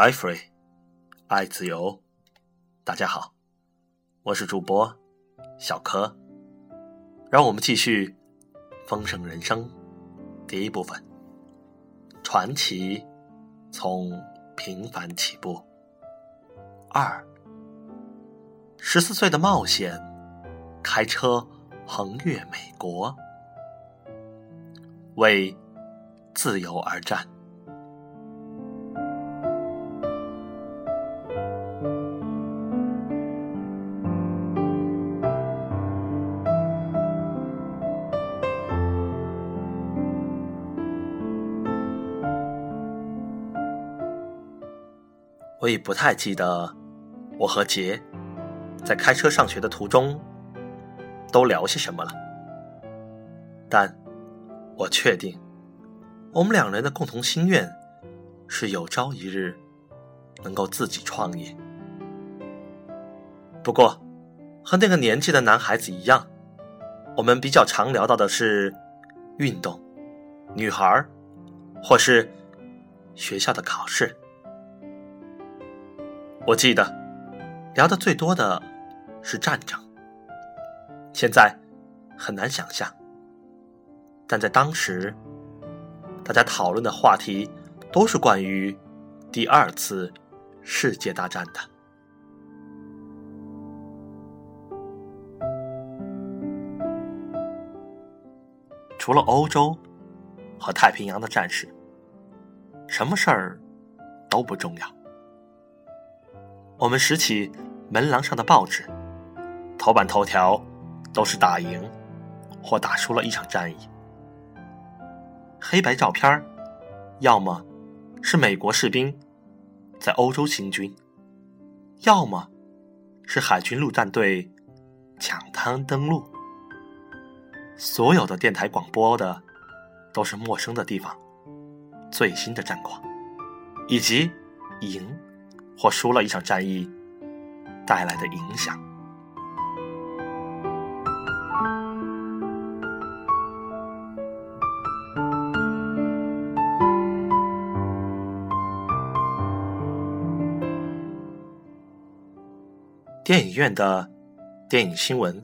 爱 free，爱自由。大家好，我是主播小柯。让我们继续《丰盛人生》第一部分：传奇从平凡起步。二，十四岁的冒险，开车横越美国，为自由而战。我已不太记得我和杰在开车上学的途中都聊些什么了，但我确定我们两人的共同心愿是有朝一日能够自己创业。不过，和那个年纪的男孩子一样，我们比较常聊到的是运动、女孩或是学校的考试。我记得聊的最多的是战争，现在很难想象，但在当时，大家讨论的话题都是关于第二次世界大战的。除了欧洲和太平洋的战事，什么事儿都不重要。我们拾起门廊上的报纸，头版头条都是打赢或打输了一场战役。黑白照片要么是美国士兵在欧洲行军，要么是海军陆战队抢滩登陆。所有的电台广播的都是陌生的地方，最新的战况，以及赢。或输了一场战役带来的影响。电影院的电影新闻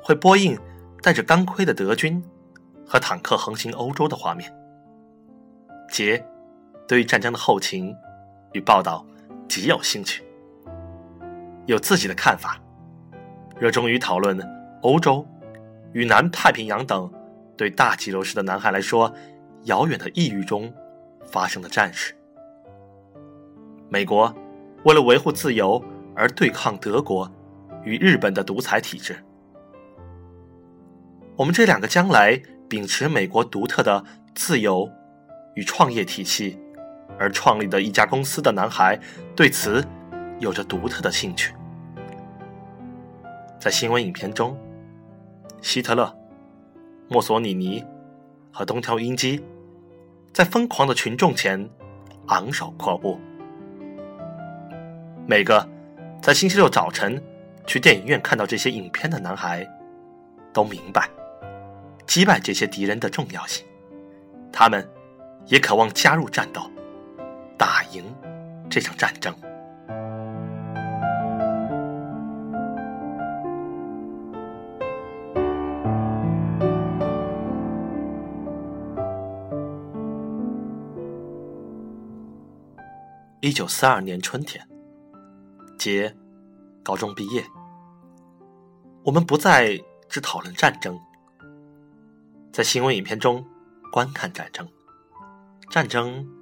会播映带着钢盔的德军和坦克横行欧洲的画面。杰对于战争的后勤与报道。极有兴趣，有自己的看法，热衷于讨论欧洲与南太平洋等对大肌肉式的男孩来说遥远的异域中发生的战事。美国为了维护自由而对抗德国与日本的独裁体制。我们这两个将来秉持美国独特的自由与创业体系。而创立的一家公司的男孩对此有着独特的兴趣。在新闻影片中，希特勒、墨索里尼和东条英机在疯狂的群众前昂首阔步。每个在星期六早晨去电影院看到这些影片的男孩都明白击败这些敌人的重要性，他们也渴望加入战斗。打赢这场战争。一九四二年春天，杰高中毕业，我们不再只讨论战争，在新闻影片中观看战争，战争。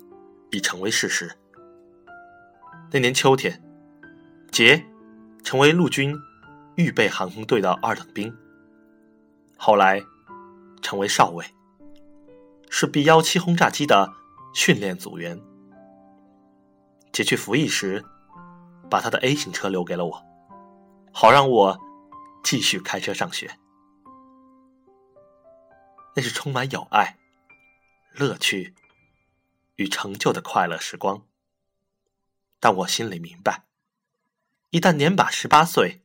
已成为事实。那年秋天，杰成为陆军预备航空队的二等兵，后来成为少尉，是 B 幺七轰炸机的训练组员。杰去服役时，把他的 A 型车留给了我，好让我继续开车上学。那是充满友爱、乐趣。与成就的快乐时光，但我心里明白，一旦年把十八岁，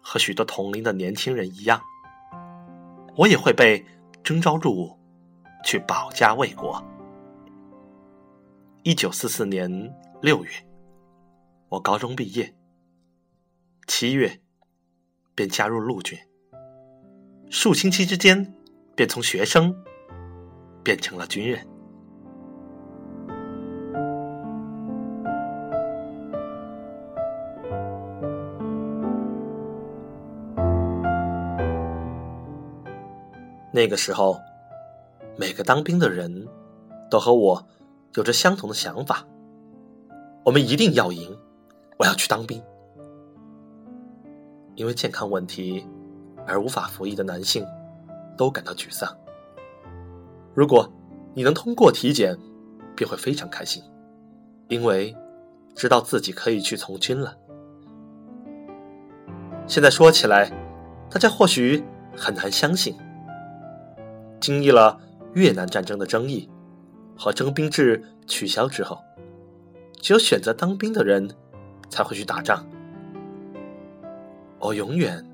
和许多同龄的年轻人一样，我也会被征召入伍，去保家卫国。一九四四年六月，我高中毕业；七月，便加入陆军。数星期之间，便从学生变成了军人。那个时候，每个当兵的人都和我有着相同的想法：我们一定要赢！我要去当兵。因为健康问题而无法服役的男性都感到沮丧。如果你能通过体检，便会非常开心，因为知道自己可以去从军了。现在说起来，大家或许很难相信。经历了越南战争的争议和征兵制取消之后，只有选择当兵的人才会去打仗。我永远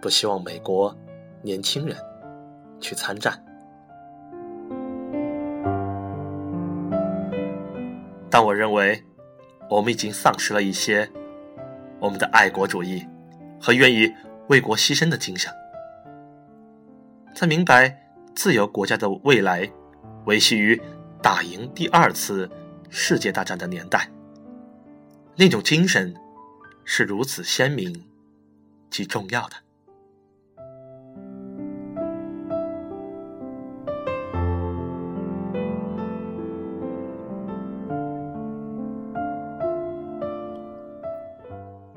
不希望美国年轻人去参战，但我认为我们已经丧失了一些我们的爱国主义和愿意为国牺牲的精神，在明白。自由国家的未来，维系于打赢第二次世界大战的年代。那种精神是如此鲜明及重要的。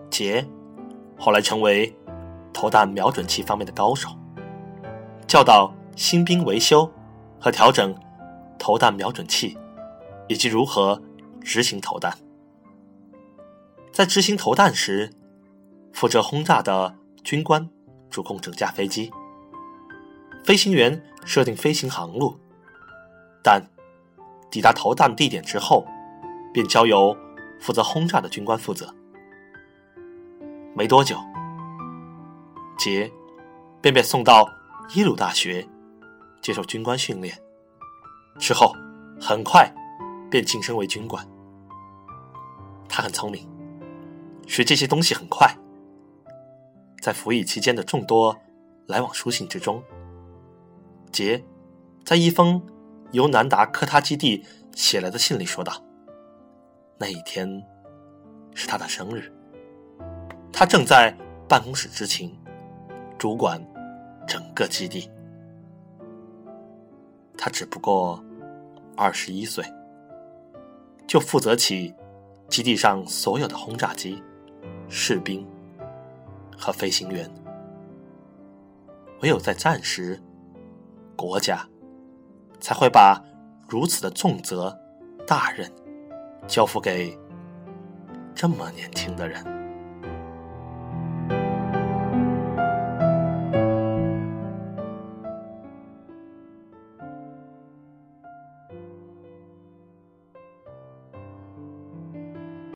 杰后来成为投弹瞄准器方面的高手，教导。新兵维修和调整投弹瞄准器，以及如何执行投弹。在执行投弹时，负责轰炸的军官主控整架飞机，飞行员设定飞行航路，但抵达投弹地点之后，便交由负责轰炸的军官负责。没多久，杰便被送到耶鲁大学。接受军官训练之后，很快便晋升为军官。他很聪明，学这些东西很快。在服役期间的众多来往书信之中，杰在一封由南达科他基地写来的信里说道：“那一天是他的生日，他正在办公室执勤，主管整个基地。”他只不过二十一岁，就负责起基地上所有的轰炸机、士兵和飞行员。唯有在战时，国家才会把如此的重责大任交付给这么年轻的人。